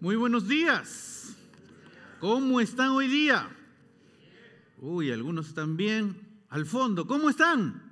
Muy buenos días. ¿Cómo están hoy día? Uy, algunos están bien. Al fondo, ¿cómo están?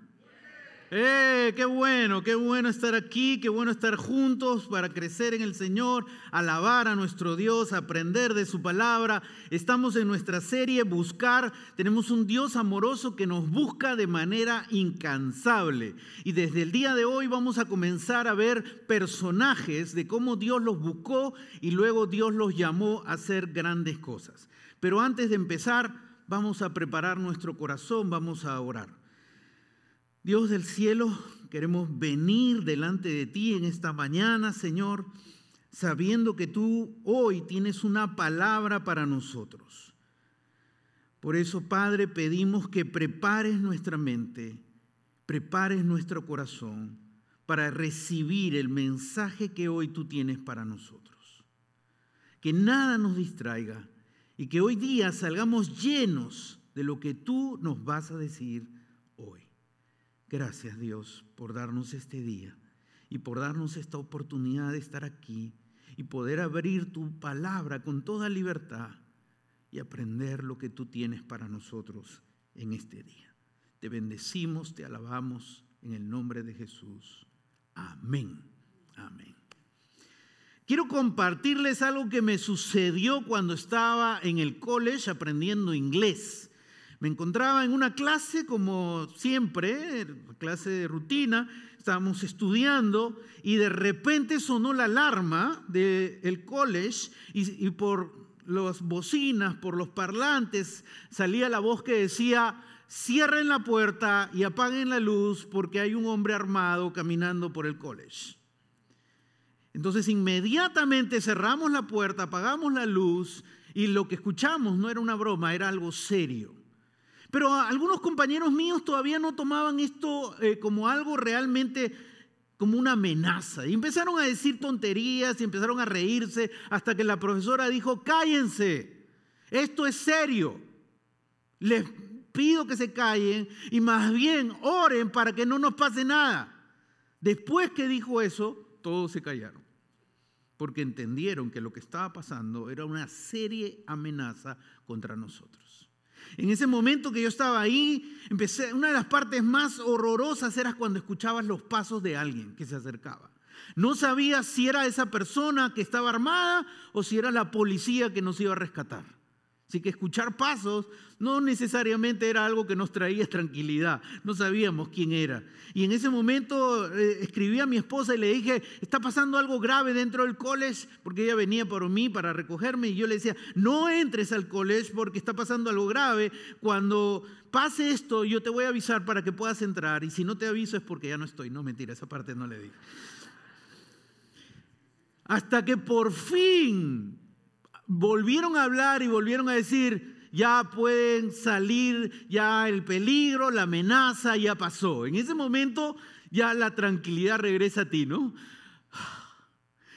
¡Eh! ¡Qué bueno! ¡Qué bueno estar aquí! ¡Qué bueno estar juntos para crecer en el Señor, alabar a nuestro Dios, aprender de su palabra! Estamos en nuestra serie Buscar. Tenemos un Dios amoroso que nos busca de manera incansable. Y desde el día de hoy vamos a comenzar a ver personajes de cómo Dios los buscó y luego Dios los llamó a hacer grandes cosas. Pero antes de empezar, vamos a preparar nuestro corazón, vamos a orar. Dios del cielo, queremos venir delante de ti en esta mañana, Señor, sabiendo que tú hoy tienes una palabra para nosotros. Por eso, Padre, pedimos que prepares nuestra mente, prepares nuestro corazón para recibir el mensaje que hoy tú tienes para nosotros. Que nada nos distraiga y que hoy día salgamos llenos de lo que tú nos vas a decir. Gracias Dios por darnos este día y por darnos esta oportunidad de estar aquí y poder abrir tu palabra con toda libertad y aprender lo que tú tienes para nosotros en este día. Te bendecimos, te alabamos en el nombre de Jesús. Amén. Amén. Quiero compartirles algo que me sucedió cuando estaba en el college aprendiendo inglés. Me encontraba en una clase como siempre, clase de rutina, estábamos estudiando y de repente sonó la alarma del college y, y por las bocinas, por los parlantes, salía la voz que decía, cierren la puerta y apaguen la luz porque hay un hombre armado caminando por el college. Entonces inmediatamente cerramos la puerta, apagamos la luz y lo que escuchamos no era una broma, era algo serio. Pero algunos compañeros míos todavía no tomaban esto eh, como algo realmente como una amenaza. Y empezaron a decir tonterías y empezaron a reírse hasta que la profesora dijo, cállense, esto es serio. Les pido que se callen y más bien oren para que no nos pase nada. Después que dijo eso, todos se callaron, porque entendieron que lo que estaba pasando era una serie amenaza contra nosotros. En ese momento que yo estaba ahí, empecé, una de las partes más horrorosas era cuando escuchabas los pasos de alguien que se acercaba. No sabía si era esa persona que estaba armada o si era la policía que nos iba a rescatar. Así que escuchar pasos no necesariamente era algo que nos traía tranquilidad, no sabíamos quién era. Y en ese momento eh, escribí a mi esposa y le dije, está pasando algo grave dentro del college, porque ella venía por mí para recogerme y yo le decía, no entres al college porque está pasando algo grave. Cuando pase esto, yo te voy a avisar para que puedas entrar y si no te aviso es porque ya no estoy. No, mentira, esa parte no le dije. Hasta que por fin volvieron a hablar y volvieron a decir, ya pueden salir, ya el peligro, la amenaza ya pasó. En ese momento ya la tranquilidad regresa a ti, ¿no?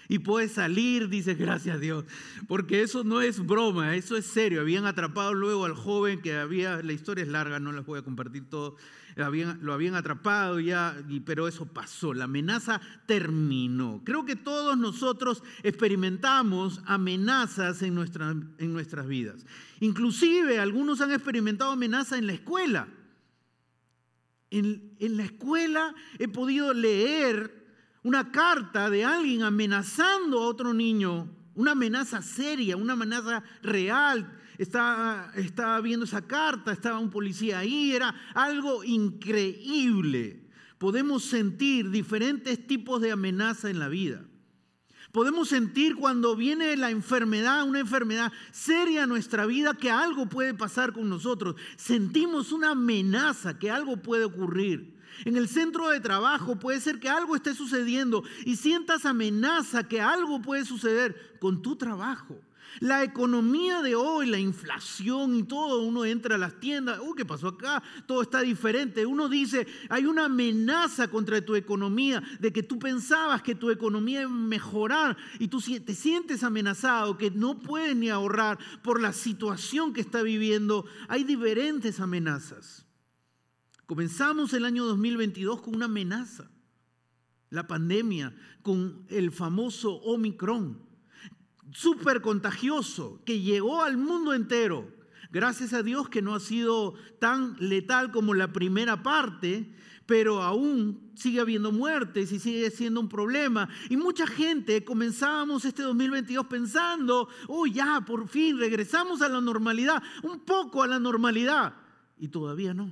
Y puedes salir, dices, gracias a Dios, porque eso no es broma, eso es serio. Habían atrapado luego al joven que había, la historia es larga, no les voy a compartir todo, lo habían atrapado ya, pero eso pasó, la amenaza terminó. Creo que todos nosotros experimentamos amenazas en, en nuestras vidas. Inclusive algunos han experimentado amenazas en la escuela. En, en la escuela he podido leer una carta de alguien amenazando a otro niño, una amenaza seria, una amenaza real, estaba, viendo esa carta, estaba un policía ahí, era algo increíble. Podemos sentir diferentes tipos de amenaza en la vida. Podemos sentir cuando viene la enfermedad, una enfermedad seria en nuestra vida, que algo puede pasar con nosotros. Sentimos una amenaza, que algo puede ocurrir. En el centro de trabajo puede ser que algo esté sucediendo y sientas amenaza, que algo puede suceder con tu trabajo. La economía de hoy, la inflación y todo, uno entra a las tiendas, uh, ¿qué pasó acá? Todo está diferente. Uno dice, hay una amenaza contra tu economía, de que tú pensabas que tu economía iba a mejorar y tú te sientes amenazado, que no puedes ni ahorrar por la situación que está viviendo. Hay diferentes amenazas. Comenzamos el año 2022 con una amenaza, la pandemia, con el famoso Omicron súper contagioso que llegó al mundo entero. Gracias a Dios que no ha sido tan letal como la primera parte, pero aún sigue habiendo muertes y sigue siendo un problema. Y mucha gente comenzábamos este 2022 pensando, oh ya, por fin regresamos a la normalidad, un poco a la normalidad. Y todavía no.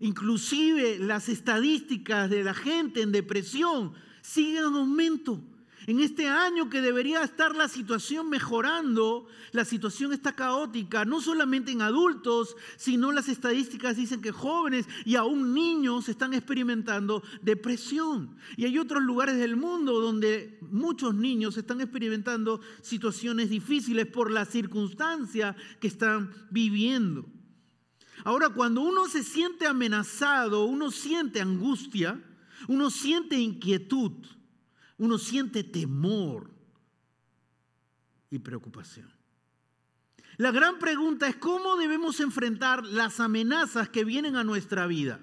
Inclusive las estadísticas de la gente en depresión siguen en aumento. En este año que debería estar la situación mejorando, la situación está caótica, no solamente en adultos, sino las estadísticas dicen que jóvenes y aún niños están experimentando depresión. Y hay otros lugares del mundo donde muchos niños están experimentando situaciones difíciles por la circunstancia que están viviendo. Ahora, cuando uno se siente amenazado, uno siente angustia, uno siente inquietud, uno siente temor y preocupación. La gran pregunta es cómo debemos enfrentar las amenazas que vienen a nuestra vida.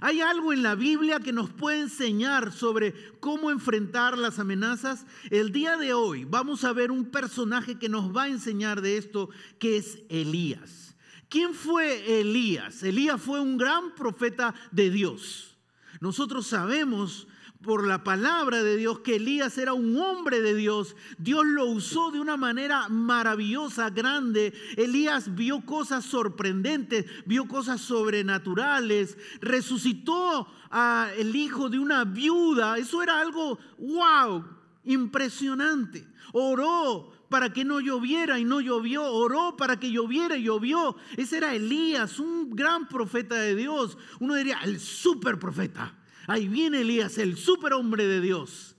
¿Hay algo en la Biblia que nos puede enseñar sobre cómo enfrentar las amenazas? El día de hoy vamos a ver un personaje que nos va a enseñar de esto, que es Elías. ¿Quién fue Elías? Elías fue un gran profeta de Dios. Nosotros sabemos por la palabra de Dios que Elías era un hombre de Dios. Dios lo usó de una manera maravillosa, grande. Elías vio cosas sorprendentes, vio cosas sobrenaturales, resucitó al hijo de una viuda. Eso era algo, wow, impresionante. Oró para que no lloviera y no llovió. Oró para que lloviera y llovió. Ese era Elías, un gran profeta de Dios. Uno diría, el super profeta. Ahí viene Elías, el superhombre de Dios.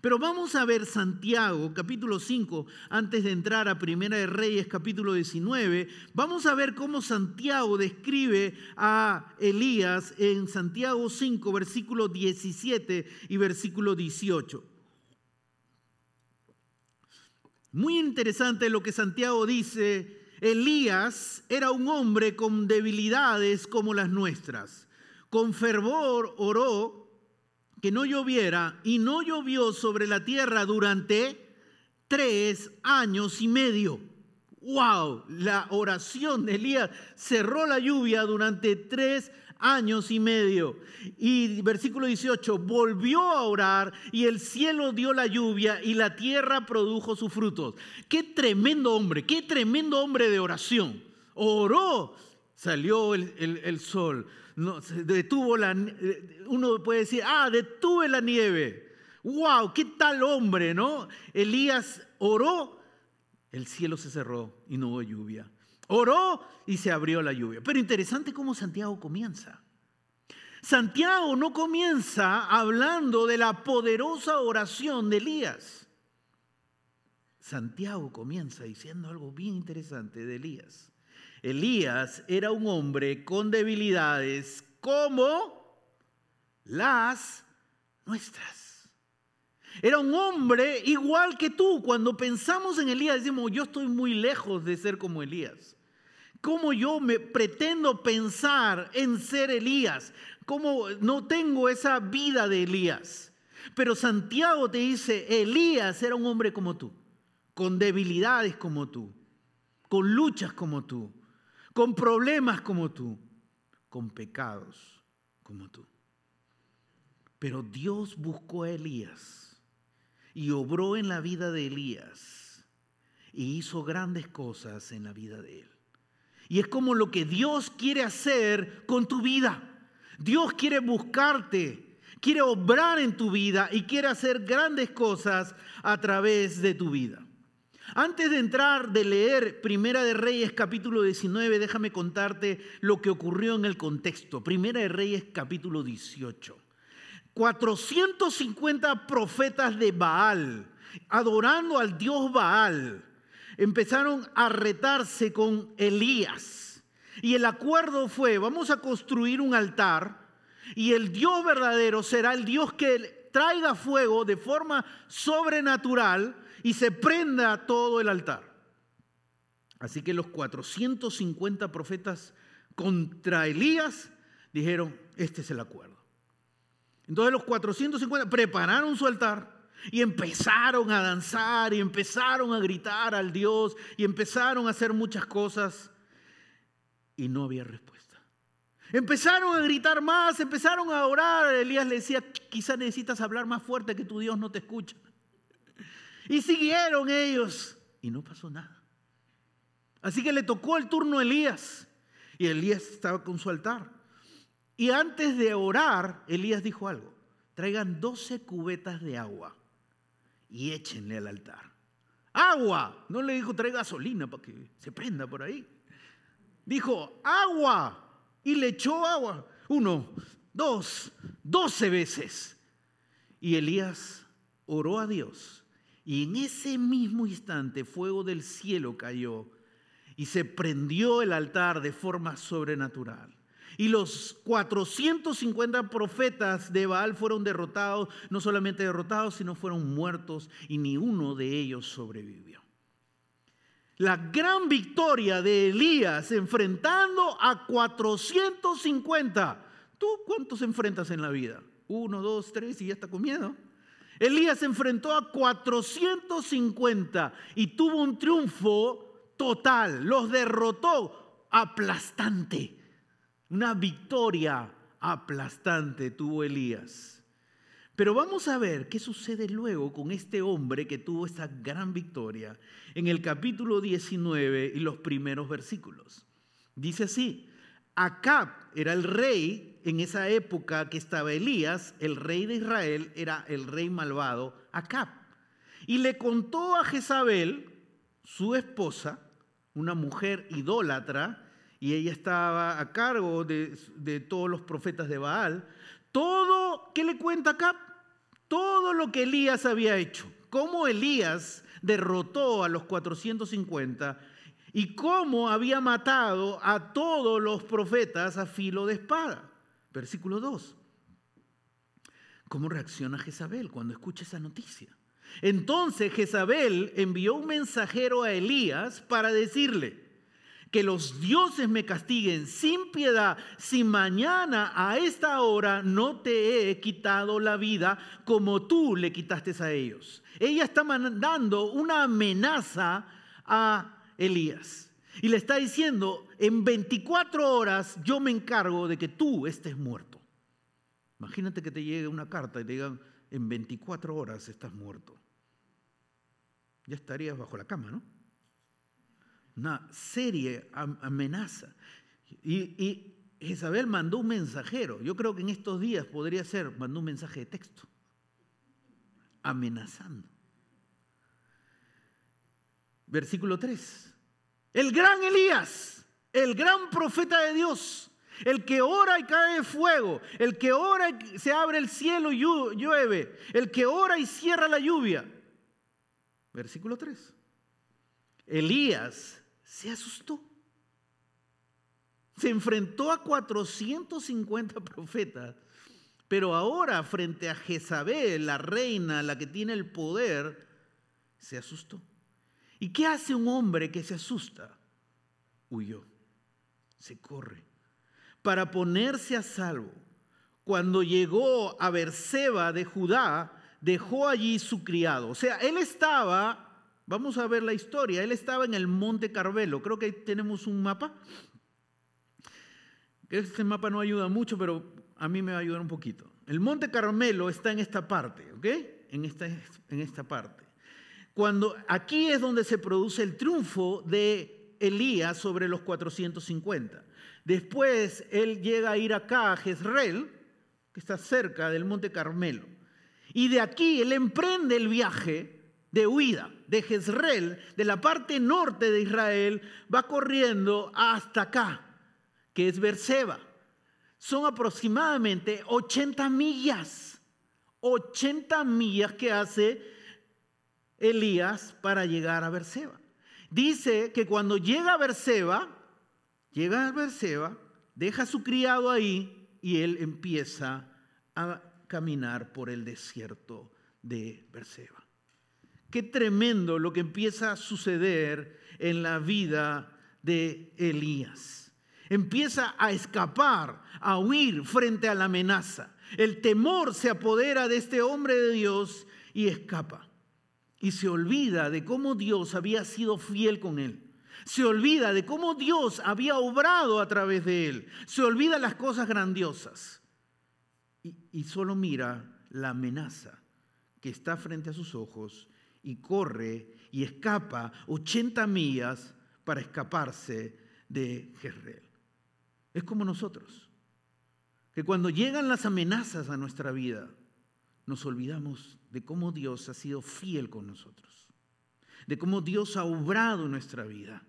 Pero vamos a ver Santiago, capítulo 5, antes de entrar a Primera de Reyes, capítulo 19. Vamos a ver cómo Santiago describe a Elías en Santiago 5, versículo 17 y versículo 18. Muy interesante lo que Santiago dice. Elías era un hombre con debilidades como las nuestras con fervor oró que no lloviera y no llovió sobre la tierra durante tres años y medio. ¡Wow! La oración de Elías cerró la lluvia durante tres años y medio. Y versículo 18, volvió a orar y el cielo dio la lluvia y la tierra produjo sus frutos. Qué tremendo hombre, qué tremendo hombre de oración. Oró, salió el, sol no, detuvo la, eh, uno puede decir, ah, detuve la nieve. ¡Wow! ¿Qué tal hombre, no? Elías oró, el cielo se cerró y no hubo lluvia. Oró y se abrió la lluvia. Pero interesante cómo Santiago comienza. Santiago no comienza hablando de la poderosa oración de Elías. Santiago comienza diciendo algo bien interesante de Elías. Elías era un hombre con debilidades como las nuestras. Era un hombre igual que tú. Cuando pensamos en Elías decimos, yo estoy muy lejos de ser como Elías. ¿Cómo yo me pretendo pensar en ser Elías? ¿Cómo no tengo esa vida de Elías? Pero Santiago te dice, Elías era un hombre como tú, con debilidades como tú, con luchas como tú con problemas como tú, con pecados como tú. Pero Dios buscó a Elías y obró en la vida de Elías y hizo grandes cosas en la vida de él. Y es como lo que Dios quiere hacer con tu vida. Dios quiere buscarte, quiere obrar en tu vida y quiere hacer grandes cosas a través de tu vida. Antes de entrar, de leer Primera de Reyes capítulo 19, déjame contarte lo que ocurrió en el contexto. Primera de Reyes capítulo 18. 450 profetas de Baal, adorando al dios Baal, empezaron a retarse con Elías. Y el acuerdo fue, vamos a construir un altar y el Dios verdadero será el Dios que traiga fuego de forma sobrenatural y se prenda todo el altar. Así que los 450 profetas contra Elías dijeron, este es el acuerdo. Entonces los 450 prepararon su altar, Y empezaron a danzar y empezaron a gritar al Dios y empezaron a hacer muchas cosas y no había respuesta. Empezaron a gritar más, empezaron a orar. Elías le decía, quizás necesitas hablar más fuerte que tu Dios no te escucha. Y siguieron ellos y no pasó nada. Así que le tocó el turno a Elías y Elías estaba con su altar. Y antes de orar, Elías dijo algo, traigan 12 cubetas de agua y échenle al altar. Agua, no le dijo trae gasolina para que se prenda por ahí. Dijo agua y le echó agua. Uno, dos, doce veces. Y Elías oró a Dios. Y en ese mismo instante fuego del cielo cayó y se prendió el altar de forma sobrenatural. Y los 450 profetas de Baal fueron derrotados, no solamente derrotados, sino fueron muertos y ni uno de ellos sobrevivió. La gran victoria de Elías enfrentando a 450. ¿Tú cuántos enfrentas en la vida? Uno, dos, tres y ya está con miedo. Elías enfrentó a 450 y tuvo un triunfo total, los derrotó aplastante. Una victoria aplastante tuvo Elías. Pero vamos a ver qué sucede luego con este hombre que tuvo esta gran victoria en el capítulo 19 y los primeros versículos. Dice así, Acab era el rey en esa época que estaba Elías, el rey de Israel era el rey malvado Acab. Y le contó a Jezabel, su esposa, una mujer idólatra, y ella estaba a cargo de, todos los profetas de Baal. Todo, ¿qué le cuenta acá? Todo lo que Elías había hecho, cómo Elías derrotó a los 450 y cómo había matado a todos los profetas a filo de espada. Versículo 2. ¿Cómo reacciona Jezabel cuando escucha esa noticia? Entonces Jezabel envió un mensajero a Elías para decirle, que los dioses me castiguen sin piedad si mañana a esta hora no te he quitado la vida como tú le quitaste a ellos. Ella está mandando una amenaza a Elías y le está diciendo, en 24 horas yo me encargo de que tú estés muerto. Imagínate que te llegue una carta y te digan, en 24 horas estás muerto ya estarías bajo la cama, ¿no? Una seria amenaza. Y, y Isabel mandó un mensajero. Yo creo que en estos días podría ser, mandó un mensaje de texto, amenazando. Versículo 3. El gran Elías, el gran profeta de Dios, el que ora y cae fuego, el que ora y se abre el cielo y llueve, el que ora y cierra la lluvia, Versículo 3. Elías se asustó. Se enfrentó a 450 profetas, pero ahora frente a Jezabel, la reina, la que tiene el poder, se asustó. ¿Y qué hace un hombre que se asusta? Huyó, se corre, para ponerse a salvo. Cuando llegó a Berseba de Judá, dejó allí su criado. O sea, él estaba, vamos a ver la historia, él estaba en el Monte Carmelo. Creo que ahí tenemos un mapa. Este mapa no ayuda mucho, pero a mí me va a ayudar un poquito. El Monte Carmelo está en esta parte, ¿ok? En esta, en esta parte. Cuando aquí es donde se produce el triunfo de Elías sobre los 450. Después él llega a ir acá a Jezreel, que está cerca del Monte Carmelo. Y de aquí él emprende el viaje de huida de Jezreel, de la parte norte de Israel, va corriendo hasta acá, que es Berseba. Son aproximadamente 80 millas, 80 millas que hace Elías para llegar a Berseba. Dice que cuando llega a Berseba, llega a Berseba, deja a su criado ahí y él empieza a caminar por el desierto de Berseba. Qué tremendo lo que empieza a suceder en la vida de Elías. Empieza a escapar, a huir frente a la amenaza. El temor se apodera de este hombre de Dios y escapa. Y se olvida de cómo Dios había sido fiel con él. Se olvida de cómo Dios había obrado a través de él. Se olvida las cosas grandiosas. Y, solo mira la amenaza que está frente a sus ojos y corre y escapa 80 millas para escaparse de Jezreel. Es como nosotros, que cuando llegan las amenazas a nuestra vida, nos olvidamos de cómo Dios ha sido fiel con nosotros, de cómo Dios ha obrado nuestra vida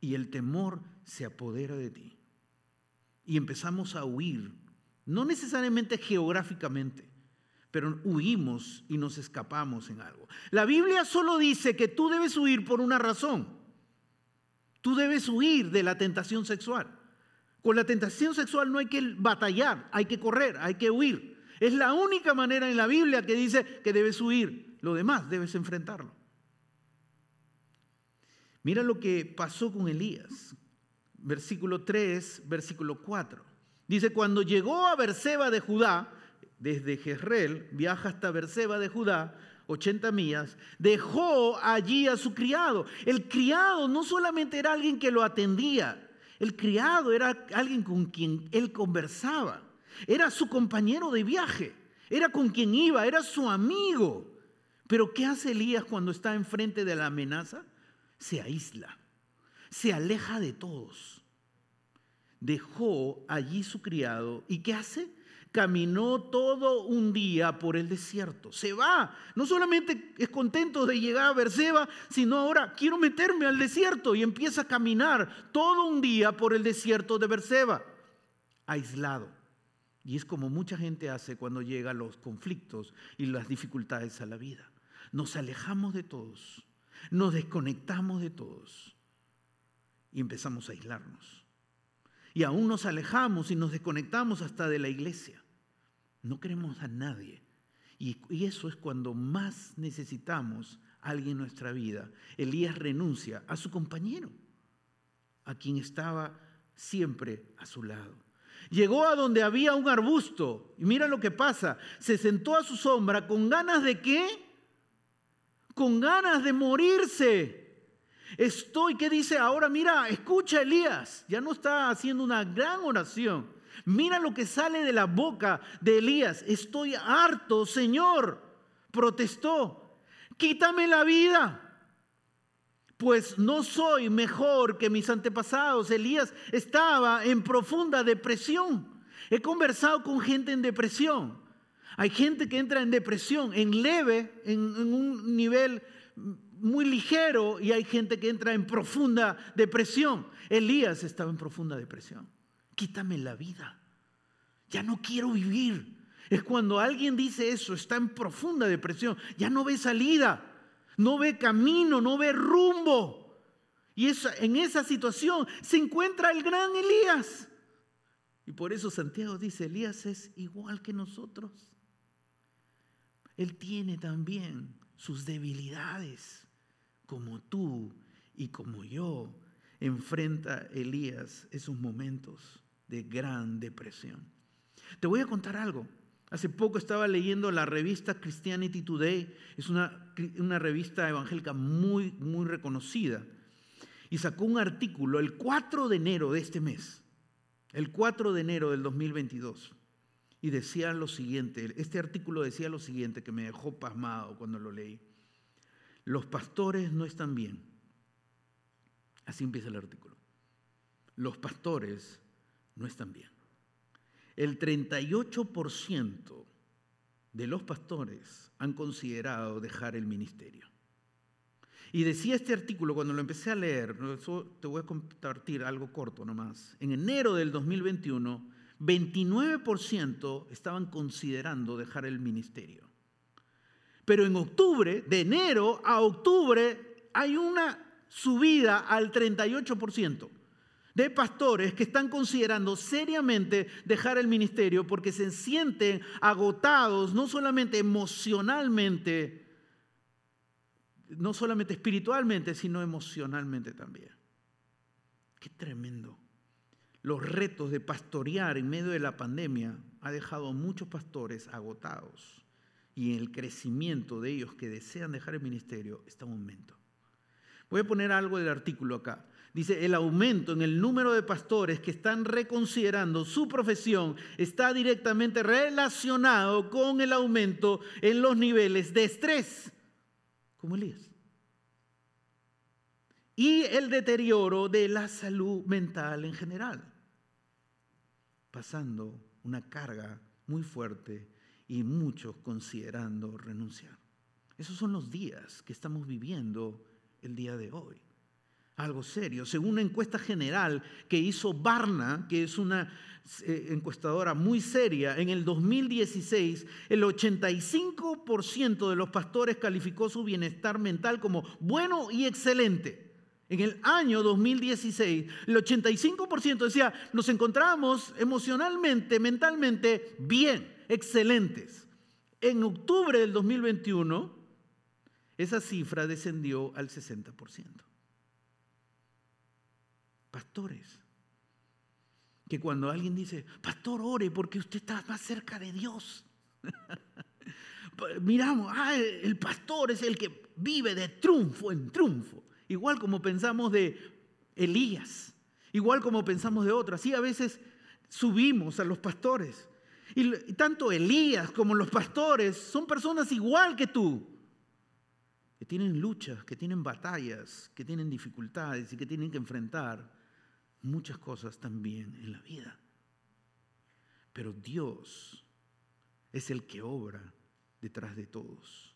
y el temor se apodera de ti. Y empezamos a huir, no necesariamente geográficamente, pero huimos y nos escapamos en algo. La Biblia solo dice que tú debes huir por una razón. Tú debes huir de la tentación sexual. Con la tentación sexual no hay que batallar, hay que correr, hay que huir. Es la única manera en la Biblia que dice que debes huir. Lo demás debes enfrentarlo. Mira lo que pasó con Elías. Versículo 3, versículo 4. Dice, cuando llegó a Berseba de Judá, desde Jezreel, viaja hasta Berseba de Judá, 80 millas, dejó allí a su criado. El criado no solamente era alguien que lo atendía, el criado era alguien con quien él conversaba, era su compañero de viaje, era con quien iba, era su amigo. Pero ¿qué hace Elías cuando está enfrente de la amenaza? Se aísla, se aleja de todos. Dejó allí su criado y ¿qué hace? caminó todo un día por el desierto. Se va. No solamente es contento de llegar a Berseba, sino ahora quiero meterme al desierto y empieza a caminar todo un día por el desierto de Berseba, aislado. Y es como mucha gente hace cuando llegan los conflictos y las dificultades a la vida. Nos alejamos de todos, nos desconectamos de todos y empezamos a aislarnos. Y aún nos alejamos y nos desconectamos hasta de la iglesia. No queremos a nadie. Y, eso es cuando más necesitamos a alguien en nuestra vida. Elías renuncia a su compañero, a quien estaba siempre a su lado. Llegó a donde había un arbusto y mira lo que pasa. Se sentó a su sombra con ganas de qué? Con ganas de morirse. Estoy, ¿qué dice ahora? Mira, escucha Elías. Ya no está haciendo una gran oración. Mira lo que sale de la boca de Elías. Estoy harto, Señor. Protestó. Quítame la vida. Pues no soy mejor que mis antepasados. Elías estaba en profunda depresión. He conversado con gente en depresión. Hay gente que entra en depresión, en leve, en, un nivel muy ligero, y hay gente que entra en profunda depresión. Elías estaba en profunda depresión quítame la vida. Ya no quiero vivir. Es cuando alguien dice eso, está en profunda depresión, ya no ve salida, no ve camino, no ve rumbo. Y en esa situación se encuentra el gran Elías. Y por eso Santiago dice, Elías es igual que nosotros. Él tiene también sus debilidades, como tú y como yo. Enfrenta Elías esos momentos de gran depresión. Te voy a contar algo. Hace poco estaba leyendo la revista Christianity Today, es una, una revista evangélica muy, muy reconocida, y sacó un artículo el 4 de enero de este mes, el 4 de enero del 2022, y decía lo siguiente, este artículo decía lo siguiente que me dejó pasmado cuando lo leí. Los pastores no están bien. Así empieza el artículo. Los pastores no están bien. El 38% de los pastores han considerado dejar el ministerio. Y decía este artículo, cuando lo empecé a leer, te voy a compartir algo corto nomás. En enero del 2021, 29% estaban considerando dejar el ministerio. Pero en octubre, de enero a octubre, hay una subida al 38% de pastores que están considerando seriamente dejar el ministerio porque se sienten agotados, no solamente emocionalmente, no solamente espiritualmente, sino emocionalmente también. Qué tremendo. Los retos de pastorear en medio de la pandemia ha dejado a muchos pastores agotados y en el crecimiento de ellos que desean dejar el ministerio está un aumento. Voy a poner algo del artículo acá. Dice, el aumento en el número de pastores que están reconsiderando su profesión está directamente relacionado con el aumento en los niveles de estrés, como Elías. Y el deterioro de la salud mental en general, pasando una carga muy fuerte y muchos considerando renunciar. Esos son los días que estamos viviendo el día de hoy. Algo serio. Según una encuesta general que hizo Barna, que es una eh, encuestadora muy seria, en el 2016 el 85% de los pastores calificó su bienestar mental como bueno y excelente. En el año 2016, el 85% decía, nos encontramos emocionalmente, mentalmente bien, excelentes. En octubre del 2021, esa cifra descendió al 60%. Pastores, que cuando alguien dice, pastor, ore porque usted está más cerca de Dios. Miramos, ah, el pastor es el que vive de triunfo en triunfo. Igual como pensamos de Elías, igual como pensamos de otros. Así a veces subimos a los pastores. Y tanto Elías como los pastores son personas igual que tú, que tienen luchas, que tienen batallas, que tienen dificultades y que tienen que enfrentar muchas cosas también en la vida. Pero Dios es el que obra detrás de todos.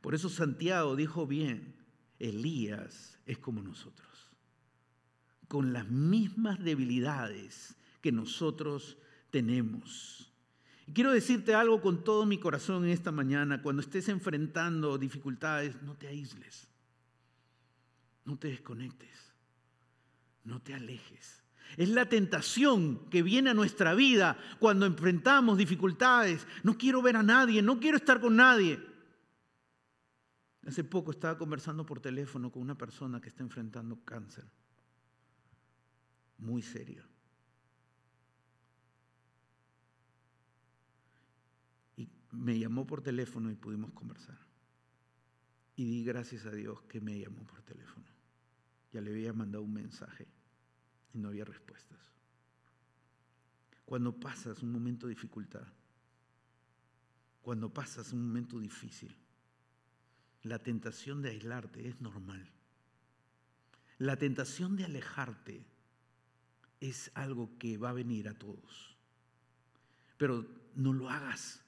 Por eso Santiago dijo bien, Elías es como nosotros, con las mismas debilidades que nosotros tenemos. Y quiero decirte algo con todo mi corazón en esta mañana, cuando estés enfrentando dificultades, no te aísles, no te desconectes, no te alejes. Es la tentación que viene a nuestra vida cuando enfrentamos dificultades. No quiero ver a nadie, no quiero estar con nadie. Hace poco estaba conversando por teléfono con una persona que está enfrentando cáncer. Muy serio. Y me llamó por teléfono y pudimos conversar. Y di gracias a Dios que me llamó por teléfono. Ya le había mandado un mensaje y no había respuestas. Cuando pasas un momento de dificultad, cuando pasas un momento difícil, la tentación de aislarte es normal. La tentación de alejarte es algo que va a venir a todos. Pero no lo hagas.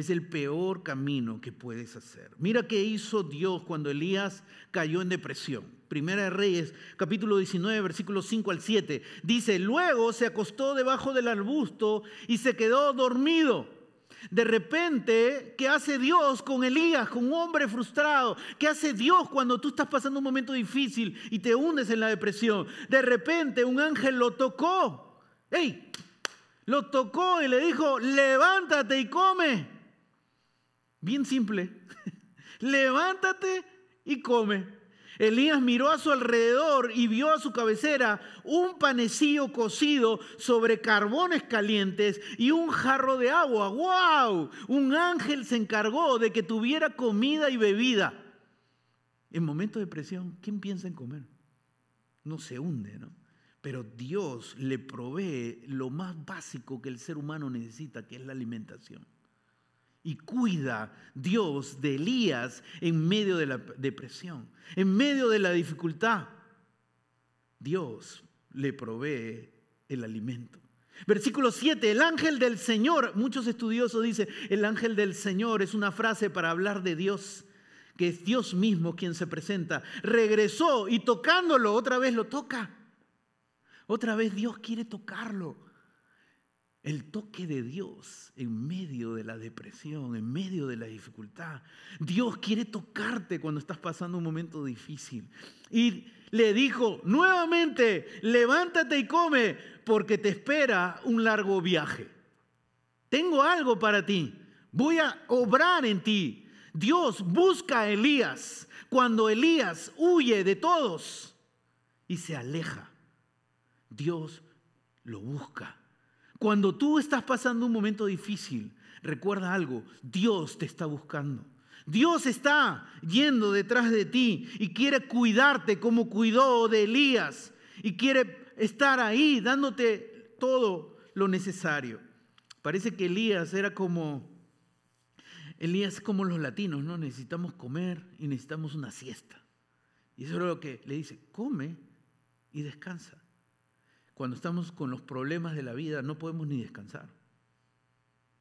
Es el peor camino que puedes hacer. Mira qué hizo Dios cuando Elías cayó en depresión. Primera de Reyes, capítulo 19, versículos 5 al 7. Dice, luego se acostó debajo del arbusto y se quedó dormido. De repente, ¿qué hace Dios con Elías, con un hombre frustrado? ¿Qué hace Dios cuando tú estás pasando un momento difícil y te hundes en la depresión? De repente un ángel lo tocó. ¡Ey! Lo tocó y le dijo, levántate y come. Bien simple. levántate y come. Elías miró a su alrededor y vio a su cabecera un panecillo cocido sobre carbones calientes y un jarro de agua. ¡Wow! Un ángel se encargó de que tuviera comida y bebida. En momentos de presión, ¿quién piensa en comer? No se hunde, ¿no? Pero Dios le provee lo más básico que el ser humano necesita, que es la alimentación y cuida Dios de Elías en medio de la depresión, en medio de la dificultad. Dios le provee el alimento. Versículo 7, el ángel del Señor, muchos estudiosos dicen, el ángel del Señor es una frase para hablar de Dios, que es Dios mismo quien se presenta. Regresó y tocándolo, otra vez lo toca. Otra vez Dios quiere tocarlo. El toque de Dios en medio de la depresión, en medio de la dificultad. Dios quiere tocarte cuando estás pasando un momento difícil. Y le dijo nuevamente, levántate y come porque te espera un largo viaje. Tengo algo para ti. Voy a obrar en ti. Dios busca a Elías cuando Elías huye de todos y se aleja. Dios lo busca cuando tú estás pasando un momento difícil, recuerda algo, Dios te está buscando. Dios está yendo detrás de ti y quiere cuidarte como cuidó de Elías y quiere estar ahí dándote todo lo necesario. Parece que Elías era como Elías como los latinos, ¿no? Necesitamos comer y necesitamos una siesta. Y eso es lo que le dice, come y descansa. Cuando estamos con los problemas de la vida no podemos ni descansar.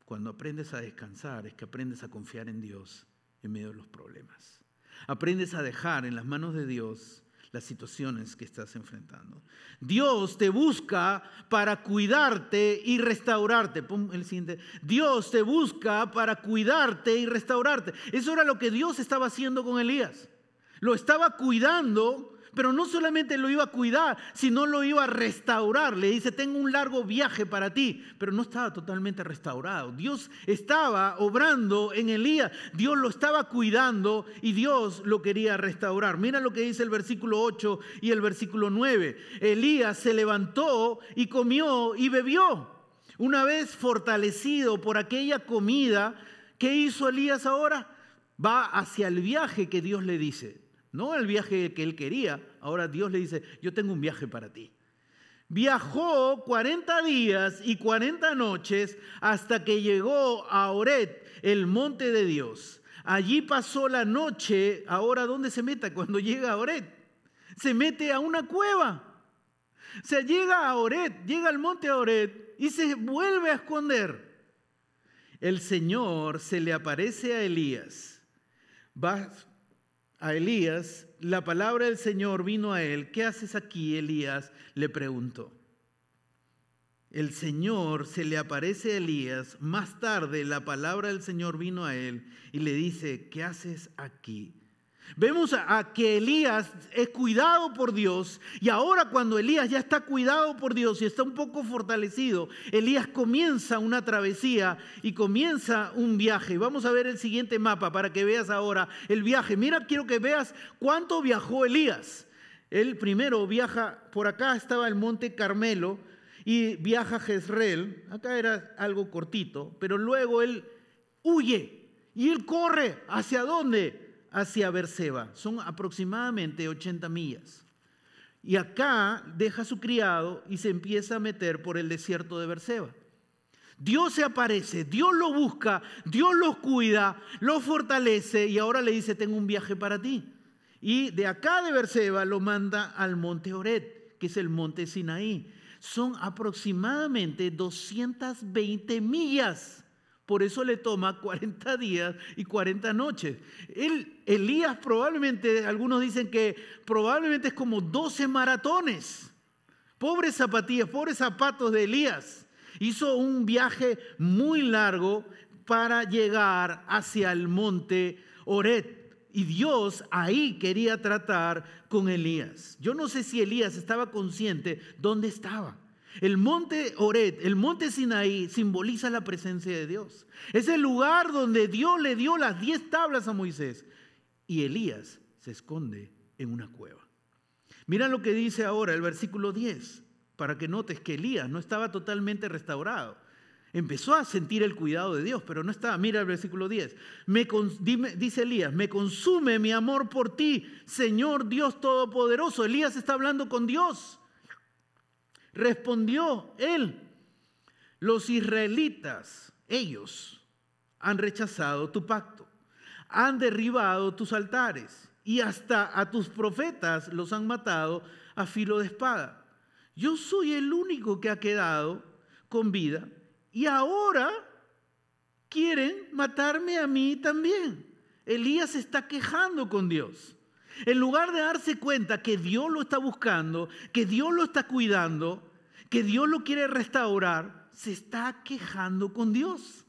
Cuando aprendes a descansar es que aprendes a confiar en Dios en medio de los problemas. Aprendes a dejar en las manos de Dios las situaciones que estás enfrentando. Dios te busca para cuidarte y restaurarte. el siguiente. Dios te busca para cuidarte y restaurarte. Eso era lo que Dios estaba haciendo con Elías. Lo estaba cuidando pero no solamente lo iba a cuidar, sino lo iba a restaurar. Le dice, tengo un largo viaje para ti, pero no estaba totalmente restaurado. Dios estaba obrando en Elías, Dios lo estaba cuidando y Dios lo quería restaurar. Mira lo que dice el versículo 8 y el versículo 9. Elías se levantó y comió y bebió. Una vez fortalecido por aquella comida, ¿qué hizo Elías ahora? Va hacia el viaje que Dios le dice. No el viaje que él quería. Ahora Dios le dice, yo tengo un viaje para ti. Viajó 40 días y 40 noches hasta que llegó a Oret, el monte de Dios. Allí pasó la noche. Ahora, ¿dónde se meta cuando llega a Oret? Se mete a una cueva. Se llega a Oret, llega al monte Oret y se vuelve a esconder. El Señor se le aparece a Elías. Va a Elías, la palabra del Señor vino a él. ¿Qué haces aquí, Elías? Le preguntó. El Señor se le aparece a Elías. Más tarde la palabra del Señor vino a él y le dice, ¿qué haces aquí? Vemos a, que Elías es cuidado por Dios y ahora cuando Elías ya está cuidado por Dios y está un poco fortalecido, Elías comienza una travesía y comienza un viaje. Vamos a ver el siguiente mapa para que veas ahora el viaje. Mira, quiero que veas cuánto viajó Elías. Él primero viaja, por acá estaba el monte Carmelo y viaja a Jezreel. Acá era algo cortito, pero luego él huye y él corre. ¿Hacia dónde? Hacia Berseba. Son aproximadamente 80 millas. Y acá deja a su criado y se empieza a meter por el desierto de Berseba. Dios se aparece, Dios lo busca, Dios lo cuida, lo fortalece y ahora le dice, tengo un viaje para ti. Y de acá de Berseba lo manda al monte Oret, que es el monte Sinaí. Son aproximadamente 220 millas. Por eso le toma 40 días y 40 noches. Elías probablemente, algunos dicen que probablemente es como 12 maratones. Pobres zapatillas, pobres zapatos de Elías. Hizo un viaje muy largo para llegar hacia el monte Oret. Y Dios ahí quería tratar con Elías. Yo no sé si Elías estaba consciente dónde estaba. El monte Oret, el monte Sinaí, simboliza la presencia de Dios. Es el lugar donde Dios le dio las diez tablas a Moisés. Y Elías se esconde en una cueva. Mira lo que dice ahora el versículo 10, para que notes que Elías no estaba totalmente restaurado. Empezó a sentir el cuidado de Dios, pero no estaba. Mira el versículo 10. Me, dice Elías, me consume mi amor por ti, Señor Dios Todopoderoso. Elías está hablando con Dios. Respondió él, los israelitas, ellos, han rechazado tu pacto, han derribado tus altares y hasta a tus profetas los han matado a filo de espada. Yo soy el único que ha quedado con vida y ahora quieren matarme a mí también. Elías está quejando con Dios. En lugar de darse cuenta que Dios lo está buscando, que Dios lo está cuidando, que Dios lo quiere restaurar, se está quejando con Dios.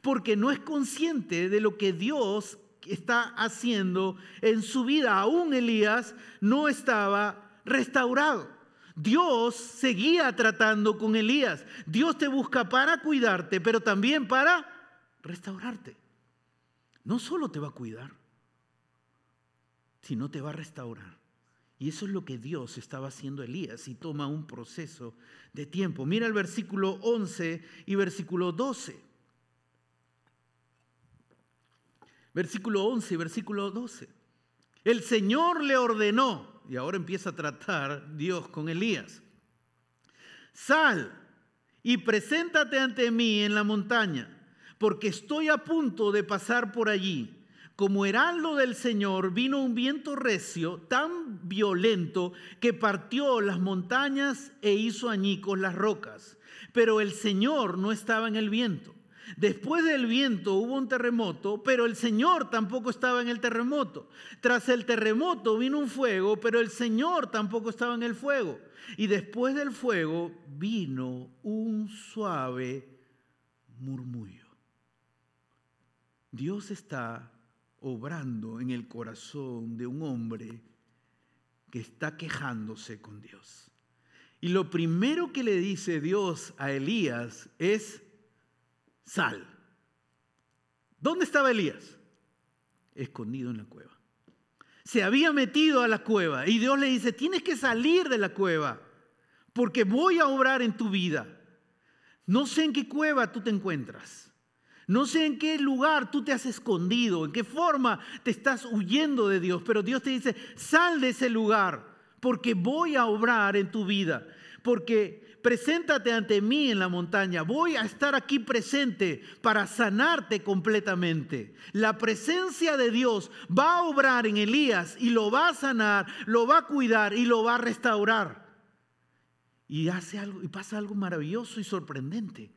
Porque no es consciente de lo que Dios está haciendo en su vida. Aún Elías no estaba restaurado. Dios seguía tratando con Elías. Dios te busca para cuidarte, pero también para restaurarte. No solo te va a cuidar, si no te va a restaurar. Y eso es lo que Dios estaba haciendo Elías y toma un proceso de tiempo. Mira el versículo 11 y versículo 12. Versículo 11 y versículo 12. El Señor le ordenó, y ahora empieza a tratar Dios con Elías, sal y preséntate ante mí en la montaña, porque estoy a punto de pasar por allí. Como heraldo del Señor vino un viento recio tan violento que partió las montañas e hizo añicos las rocas. Pero el Señor no estaba en el viento. Después del viento hubo un terremoto, pero el Señor tampoco estaba en el terremoto. Tras el terremoto vino un fuego, pero el Señor tampoco estaba en el fuego. Y después del fuego vino un suave murmullo. Dios está obrando en el corazón de un hombre que está quejándose con Dios. Y lo primero que le dice Dios a Elías es, sal. ¿Dónde estaba Elías? Escondido en la cueva. Se había metido a la cueva y Dios le dice, tienes que salir de la cueva porque voy a obrar en tu vida. No sé en qué cueva tú te encuentras. No sé en qué lugar tú te has escondido, en qué forma te estás huyendo de Dios, pero Dios te dice, sal de ese lugar porque voy a obrar en tu vida, porque preséntate ante mí en la montaña, voy a estar aquí presente para sanarte completamente. La presencia de Dios va a obrar en Elías y lo va a sanar, lo va a cuidar y lo va a restaurar. Y hace algo y pasa algo maravilloso y sorprendente.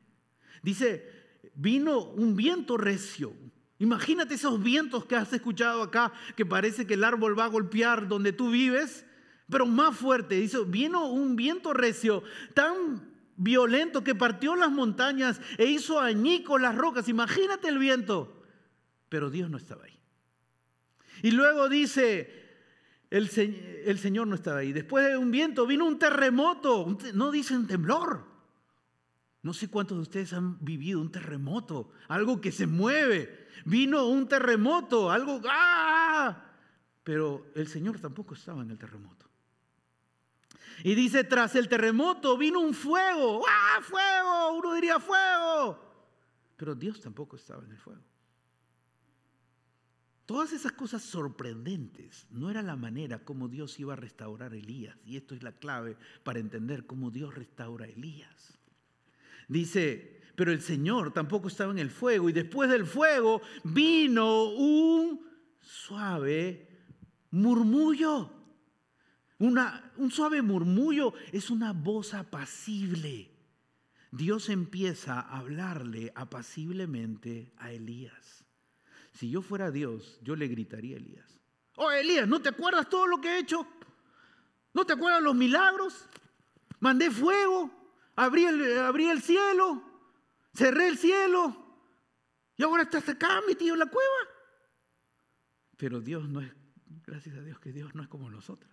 Dice, vino un viento recio. Imagínate esos vientos que has escuchado acá, que parece que el árbol va a golpear donde tú vives, pero más fuerte. Dice, vino un viento recio tan violento que partió las montañas e hizo añicos las rocas. Imagínate el viento. Pero Dios no estaba ahí. Y luego dice, el, el Señor no estaba ahí. Después de un viento vino un terremoto. No dicen temblor. No sé cuántos de ustedes han vivido un terremoto, algo que se mueve. Vino un terremoto, algo... ¡ah! Pero el Señor tampoco estaba en el terremoto. Y dice, tras el terremoto vino un fuego. ¡Ah, fuego! Uno diría fuego. Pero Dios tampoco estaba en el fuego. Todas esas cosas sorprendentes no era la manera como Dios iba a restaurar a Elías. Y esto es la clave para entender cómo Dios restaura a Elías. Dice, pero el Señor tampoco estaba en el fuego y después del fuego vino un suave murmullo. Una, un suave murmullo es una voz apacible. Dios empieza a hablarle apaciblemente a Elías. Si yo fuera Dios, yo le gritaría a Elías. Oh, Elías, ¿no te acuerdas todo lo que he hecho? ¿No te acuerdas los milagros? Mandé fuego, abrí el, cielo, cerré el cielo y ahora estás acá metido en la cueva. Pero Dios no es, gracias a Dios que Dios no es como nosotros.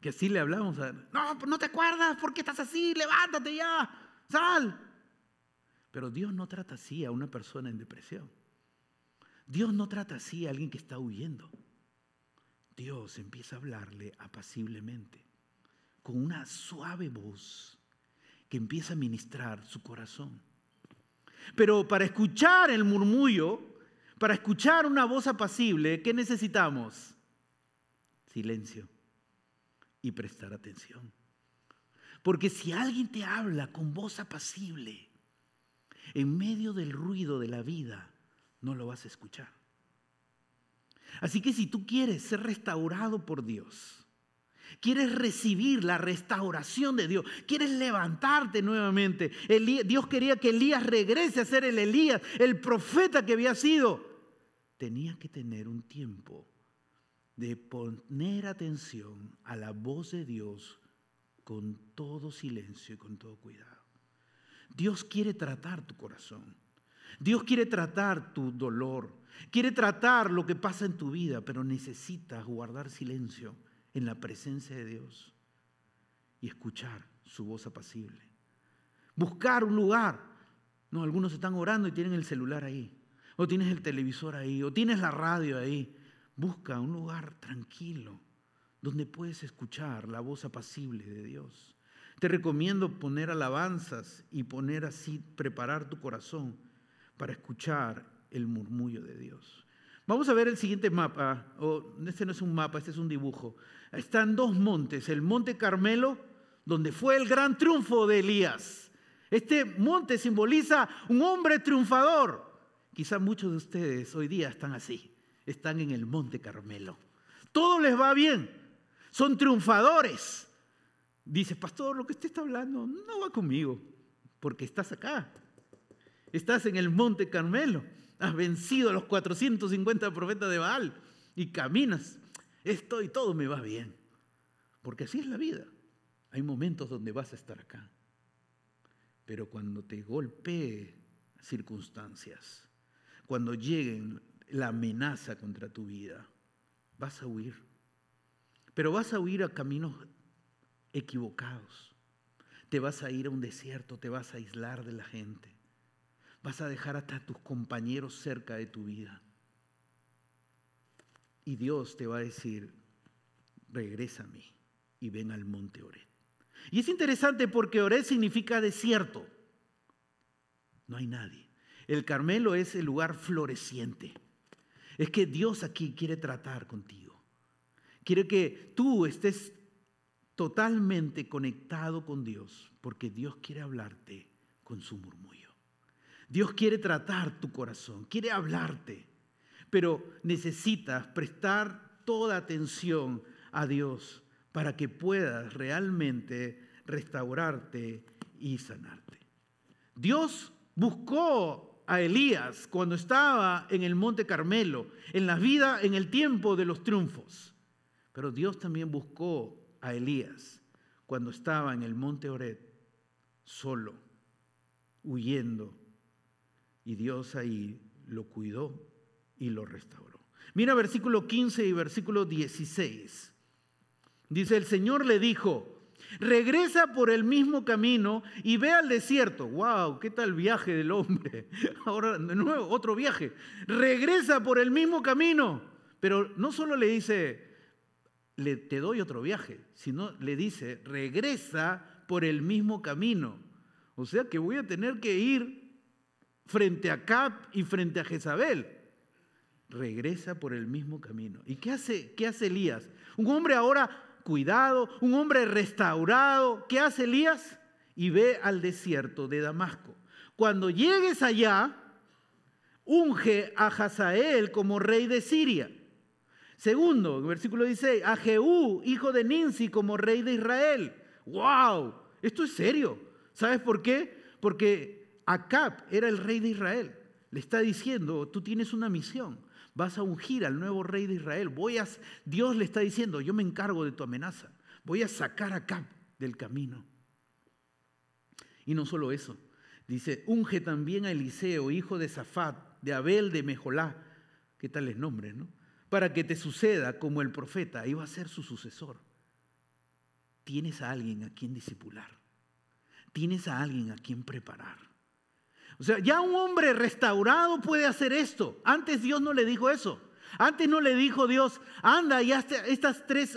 Que así le hablamos a, no, no te acuerdas, ¿por qué estás así? Levántate ya, sal. Pero Dios no trata así a una persona en depresión. Dios no trata así a alguien que está huyendo. Dios empieza a hablarle apaciblemente con una suave voz que empieza a ministrar su corazón. Pero para escuchar el murmullo, para escuchar una voz apacible, ¿qué necesitamos? Silencio y prestar atención. Porque si alguien te habla con voz apacible, en medio del ruido de la vida, no lo vas a escuchar. Así que si tú quieres ser restaurado por Dios, Quieres recibir la restauración de Dios. Quieres levantarte nuevamente. Dios quería que Elías regrese a ser el Elías, el profeta que había sido. Tenía que tener un tiempo de poner atención a la voz de Dios con todo silencio y con todo cuidado. Dios quiere tratar tu corazón. Dios quiere tratar tu dolor. Quiere tratar lo que pasa en tu vida, pero necesitas guardar silencio en la presencia de Dios y escuchar su voz apacible. Buscar un lugar. No, algunos están orando y tienen el celular ahí. O tienes el televisor ahí. O tienes la radio ahí. Busca un lugar tranquilo donde puedes escuchar la voz apacible de Dios. Te recomiendo poner alabanzas y poner así, preparar tu corazón para escuchar el murmullo de Dios. Vamos a ver el siguiente mapa. O, este no es un mapa, este es un dibujo. Están dos montes. El monte Carmelo, donde fue el gran triunfo de Elías. Este monte simboliza un hombre triunfador. Quizá muchos de ustedes hoy día están así. Están en el monte Carmelo. Todo les va bien. Son triunfadores. Dice, pastor, lo que usted está hablando no va conmigo, porque estás acá. Estás en el monte Carmelo. Has vencido a los 450 profetas de Baal y caminas. Esto y todo me va bien. Porque así es la vida. Hay momentos donde vas a estar acá. Pero cuando te golpee circunstancias, cuando lleguen la amenaza contra tu vida, vas a huir. Pero vas a huir a caminos equivocados. Te vas a ir a un desierto, te vas a aislar de la gente. Vas a dejar hasta tus compañeros cerca de tu vida. Y Dios te va a decir, regresa a mí y ven al monte Ored. Y es interesante porque Ored significa desierto. No hay nadie. El Carmelo es el lugar floreciente. Es que Dios aquí quiere tratar contigo. Quiere que tú estés totalmente conectado con Dios, porque Dios quiere hablarte con su murmullo. Dios quiere tratar tu corazón, quiere hablarte, pero necesitas prestar toda atención a Dios para que puedas realmente restaurarte y sanarte. Dios buscó a Elías cuando estaba en el monte Carmelo, en la vida, en el tiempo de los triunfos. Pero Dios también buscó a Elías cuando estaba en el monte Ored, solo, huyendo. Y Dios ahí lo cuidó y lo restauró. Mira versículo 15 y versículo 16. Dice, el Señor le dijo, regresa por el mismo camino y ve al desierto. ¡Wow! ¿Qué tal viaje del hombre? Ahora de nuevo, otro viaje. Regresa por el mismo camino. Pero no solo le dice, le, te doy otro viaje, sino le dice, regresa por el mismo camino. O sea que voy a tener que ir frente a Cap y frente a Jezabel. Regresa por el mismo camino. ¿Y qué hace, qué hace Elías? Un hombre ahora cuidado, un hombre restaurado. ¿Qué hace Elías? Y ve al desierto de Damasco. Cuando llegues allá, unge a Hazael como rey de Siria Segundo, versículo 16, a Jehú, hijo de Ninsi, como rey de Israel. ¡Wow! Esto es serio. ¿Sabes por qué? Porque Acab era el rey de Israel. Le está diciendo, tú tienes una misión. Vas a ungir al nuevo rey de Israel. Voy a, Dios le está diciendo, yo me encargo de tu amenaza. Voy a sacar a del camino. Y no solo eso. Dice, unge también a Eliseo, hijo de Zafat, de Abel de Mejolá. ¿Qué tal es nombre, no? para que te suceda como el profeta, iba a ser su sucesor. Tienes a alguien a quien disipular. Tienes a alguien a quien preparar. O sea, ya un hombre restaurado puede hacer esto. Antes Dios no le dijo eso. Antes no le dijo Dios, anda y hazte estas tres,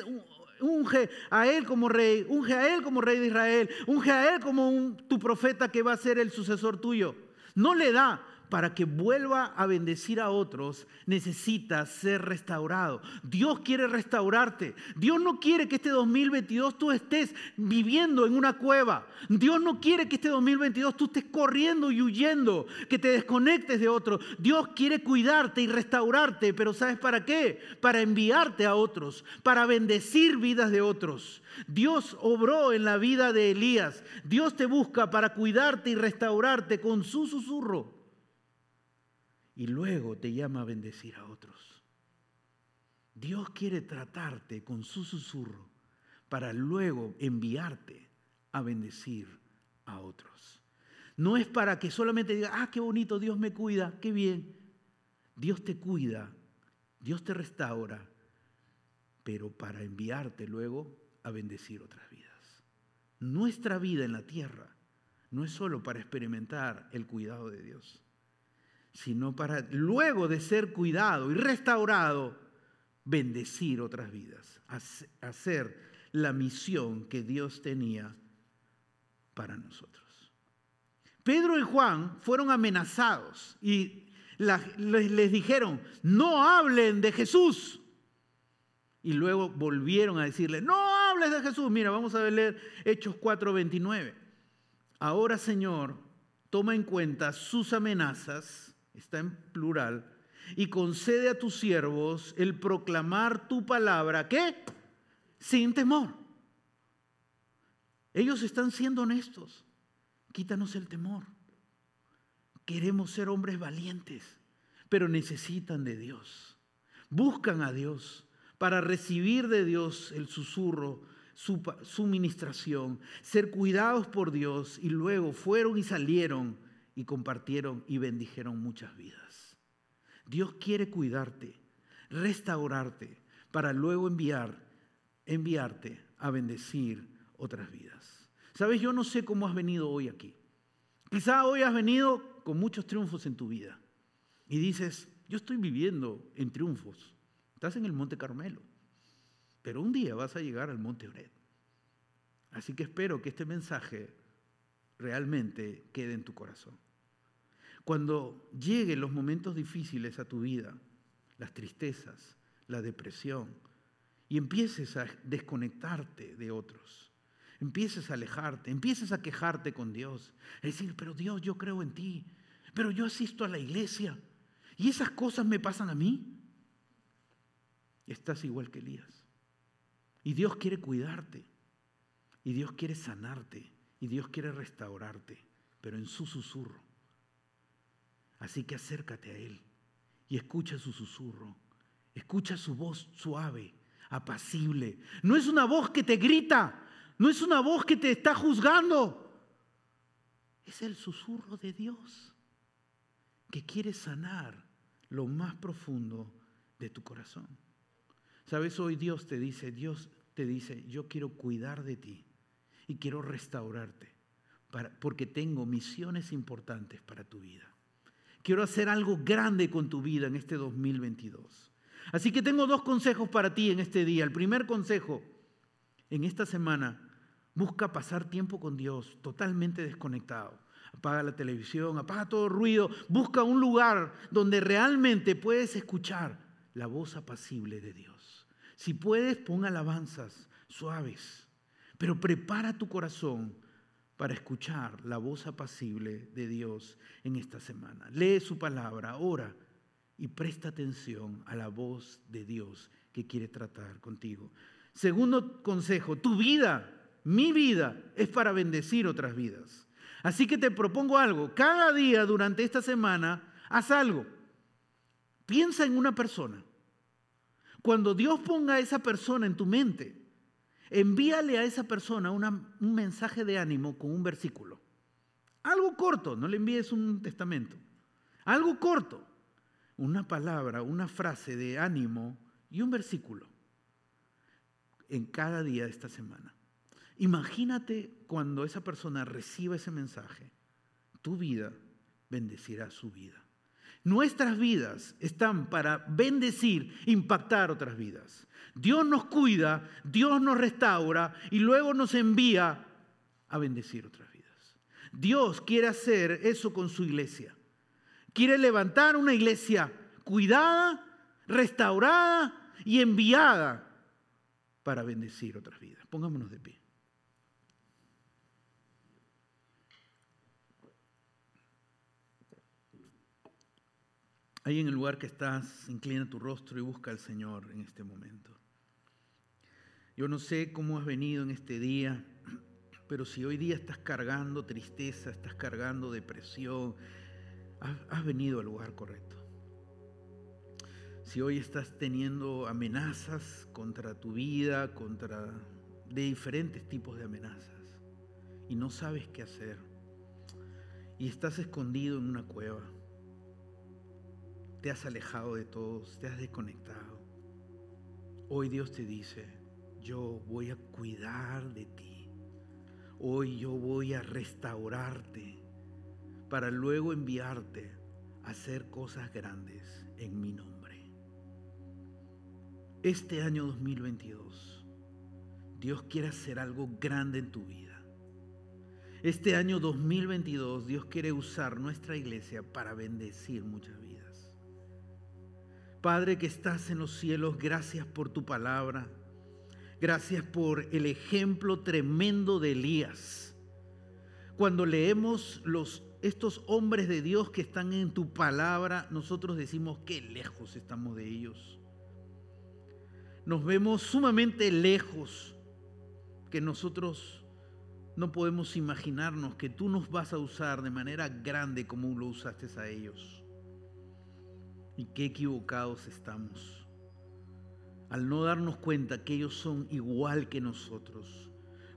unge a él como rey, unge a él como rey de Israel, unge a él como tu profeta que va a ser el sucesor tuyo. No le da, para que vuelva a bendecir a otros, necesita ser restaurado. Dios quiere restaurarte. Dios no quiere que este 2022 tú estés viviendo en una cueva. Dios no quiere que este 2022 tú estés corriendo y huyendo, que te desconectes de otros. Dios quiere cuidarte y restaurarte, pero ¿sabes para qué? Para enviarte a otros, para bendecir vidas de otros. Dios obró en la vida de Elías. Dios te busca para cuidarte y restaurarte con su susurro y luego te llama a bendecir a otros. Dios quiere tratarte con su susurro para luego enviarte a bendecir a otros. No es para que solamente diga, ah, qué bonito, Dios me cuida, qué bien. Dios te cuida, Dios te restaura, pero para enviarte luego a bendecir otras vidas. Nuestra vida en la tierra no es solo para experimentar el cuidado de Dios sino para luego de ser cuidado y restaurado, bendecir otras vidas, hacer la misión que Dios tenía para nosotros. Pedro y Juan fueron amenazados y les dijeron, no hablen de Jesús. Y luego volvieron a decirle, no hables de Jesús. Mira, vamos a leer Hechos 4:29. Ahora, Señor, toma en cuenta sus amenazas, está en plural, y concede a tus siervos el proclamar tu palabra, ¿qué? Sin temor. Ellos están siendo honestos. Quítanos el temor. Queremos ser hombres valientes, pero necesitan de Dios. Buscan a Dios para recibir de Dios el susurro, su, su ministración, ser cuidados por Dios y luego fueron y salieron y compartieron y bendijeron muchas vidas. Dios quiere cuidarte, restaurarte para luego enviar, enviarte a bendecir otras vidas. Sabes, yo no sé cómo has venido hoy aquí. Quizá hoy has venido con muchos triunfos en tu vida y dices, yo estoy viviendo en triunfos, estás en el Monte Carmelo, pero un día vas a llegar al Monte Ored. Así que espero que este mensaje realmente quede en tu corazón. Cuando lleguen los momentos difíciles a tu vida, las tristezas, la depresión, y empieces a desconectarte de otros, empieces a alejarte, empieces a quejarte con Dios, es decir, pero Dios, yo creo en ti, pero yo asisto a la iglesia y esas cosas me pasan a mí. Estás igual que Elías. Y Dios quiere cuidarte, y Dios quiere sanarte, y Dios quiere restaurarte, pero en su susurro. Así que acércate a Él y escucha su susurro, escucha su voz suave, apacible. No es una voz que te grita, no es una voz que te está juzgando. Es el susurro de Dios que quiere sanar lo más profundo de tu corazón. Sabes, hoy Dios te dice, Dios te dice, yo quiero cuidar de ti y quiero restaurarte porque tengo misiones importantes para tu vida. Quiero hacer algo grande con tu vida en este 2022. Así que tengo dos consejos para ti en este día. El primer consejo, en esta semana, busca pasar tiempo con Dios totalmente desconectado apaga la televisión, apaga todo ruido, busca un lugar donde realmente puedes escuchar la voz apacible de Dios. Si puedes, pon alabanzas suaves, pero prepara tu corazón para escuchar la voz apacible de Dios en esta semana. Lee su palabra, ora y presta atención a la voz de Dios que quiere tratar contigo. Segundo consejo, tu vida, mi vida, es para bendecir otras vidas. Así que te propongo algo. Cada día durante esta semana, haz algo. Piensa en una persona. Cuando Dios ponga a esa persona en tu mente, envíale a esa persona un mensaje de ánimo con un versículo. Algo corto, no le envíes un testamento. Algo corto. Una palabra, una frase de ánimo y un versículo en cada día de esta semana. Imagínate cuando esa persona reciba ese mensaje, tu vida bendecirá su vida. Nuestras vidas están para bendecir, impactar otras vidas. Dios nos cuida, Dios nos restaura y luego nos envía a bendecir otras vidas. Dios quiere hacer eso con su iglesia. Quiere levantar una iglesia cuidada, restaurada y enviada para bendecir otras vidas. Pongámonos de pie. Ahí en el lugar que estás, inclina tu rostro y busca al Señor en este momento. Yo no sé cómo has venido en este día, pero si hoy día estás cargando tristeza, estás cargando depresión, has, venido al lugar correcto. Si hoy estás teniendo amenazas contra tu vida, contra de diferentes tipos de amenazas, y no sabes qué hacer, y estás escondido en una cueva, te has alejado de todos, te has desconectado. Hoy Dios te dice, yo voy a cuidar de ti. Hoy yo voy a restaurarte para luego enviarte a hacer cosas grandes en mi nombre. Este año 2022, Dios quiere hacer algo grande en tu vida. Este año 2022, Dios quiere usar nuestra iglesia para bendecir muchas vidas. Padre que estás en los cielos, gracias por tu palabra. Gracias por el ejemplo tremendo de Elías. Cuando leemos los, estos hombres de Dios que están en tu palabra, nosotros decimos qué lejos estamos de ellos. Nos vemos sumamente lejos que nosotros no podemos imaginarnos que tú nos vas a usar de manera grande como lo usaste a ellos. Y qué equivocados estamos al no darnos cuenta que ellos son igual que nosotros,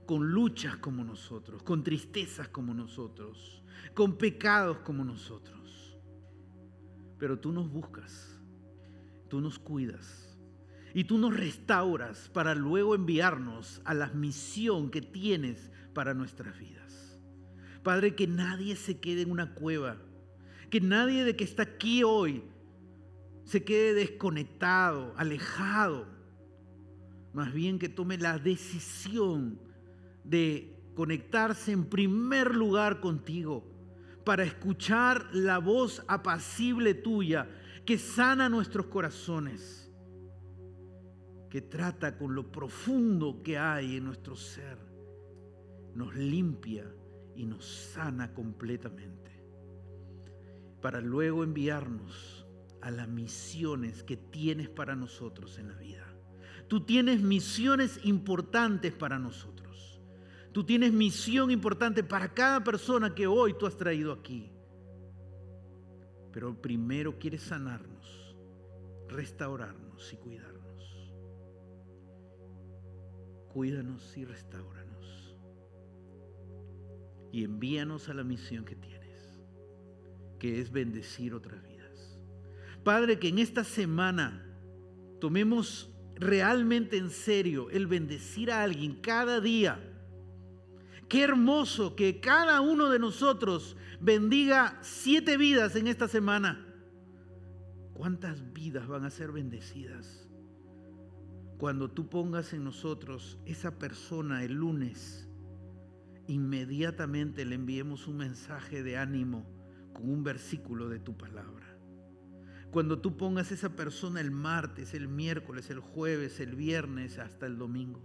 con luchas como nosotros, con tristezas como nosotros, con pecados como nosotros. Pero tú nos buscas, tú nos cuidas y tú nos restauras para luego enviarnos a la misión que tienes para nuestras vidas. Padre, que nadie se quede en una cueva, que nadie de que está aquí hoy se quede desconectado, alejado. Más bien que tome la decisión de conectarse en primer lugar contigo para escuchar la voz apacible tuya que sana nuestros corazones, que trata con lo profundo que hay en nuestro ser, nos limpia y nos sana completamente, para luego enviarnos a las misiones que tienes para nosotros en la vida. Tú tienes misiones importantes para nosotros. Tú tienes misión importante para cada persona que hoy tú has traído aquí. Pero primero quieres sanarnos, restaurarnos y cuidarnos. Cuídanos y restauranos. Y envíanos a la misión que tienes, que es bendecir otras vidas. Padre, que en esta semana tomemos realmente en serio el bendecir a alguien cada día. Qué hermoso que cada uno de nosotros bendiga siete vidas en esta semana. ¿Cuántas vidas van a ser bendecidas? Cuando tú pongas en nosotros esa persona el lunes, inmediatamente le enviemos un mensaje de ánimo con un versículo de tu palabra. Cuando tú pongas esa persona el martes, el miércoles, el jueves, el viernes, hasta el domingo,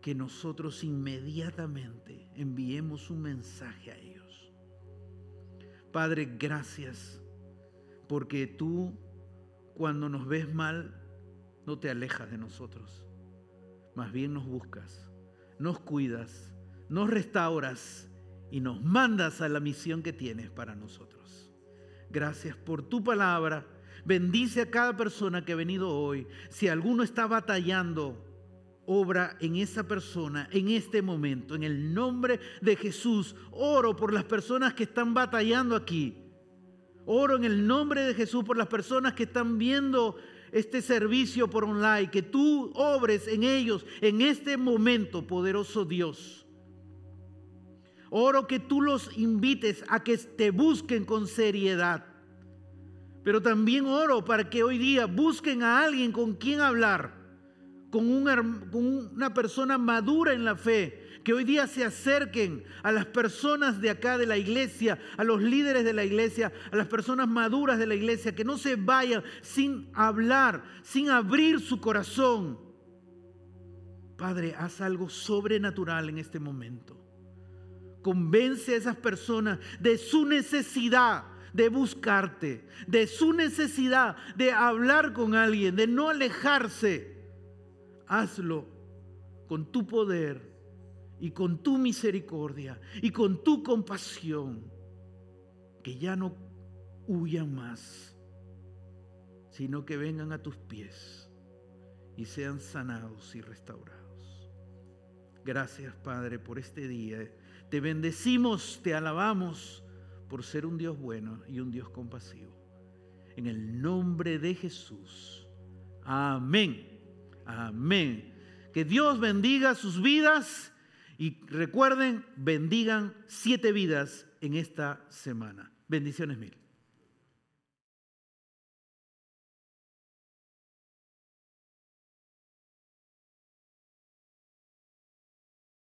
que nosotros inmediatamente enviemos un mensaje a ellos. Padre, gracias, porque tú cuando nos ves mal, no te alejas de nosotros, más bien nos buscas, nos cuidas, nos restauras y nos mandas a la misión que tienes para nosotros. Gracias por tu palabra. Bendice a cada persona que ha venido hoy. Si alguno está batallando, obra en esa persona en este momento. En el nombre de Jesús, oro por las personas que están batallando aquí. Oro en el nombre de Jesús por las personas que están viendo este servicio por online. Que tú obres en ellos en este momento, poderoso Dios. Oro que tú los invites a que te busquen con seriedad. Pero también oro para que hoy día busquen a alguien con quien hablar, con, una persona madura en la fe, que hoy día se acerquen a las personas de acá de la iglesia, a los líderes de la iglesia, a las personas maduras de la iglesia, que no se vayan sin hablar, sin abrir su corazón. Padre, haz algo sobrenatural en este momento. Convence a esas personas de su necesidad de buscarte, de su necesidad de hablar con alguien, de no alejarse. Hazlo con tu poder y con tu misericordia y con tu compasión, que ya no huyan más, sino que vengan a tus pies y sean sanados y restaurados. Gracias Padre por este día te bendecimos, te alabamos por ser un Dios bueno y un Dios compasivo. En el nombre de Jesús. Amén. Amén. Que Dios bendiga sus vidas y recuerden, bendigan siete vidas en esta semana. Bendiciones mil.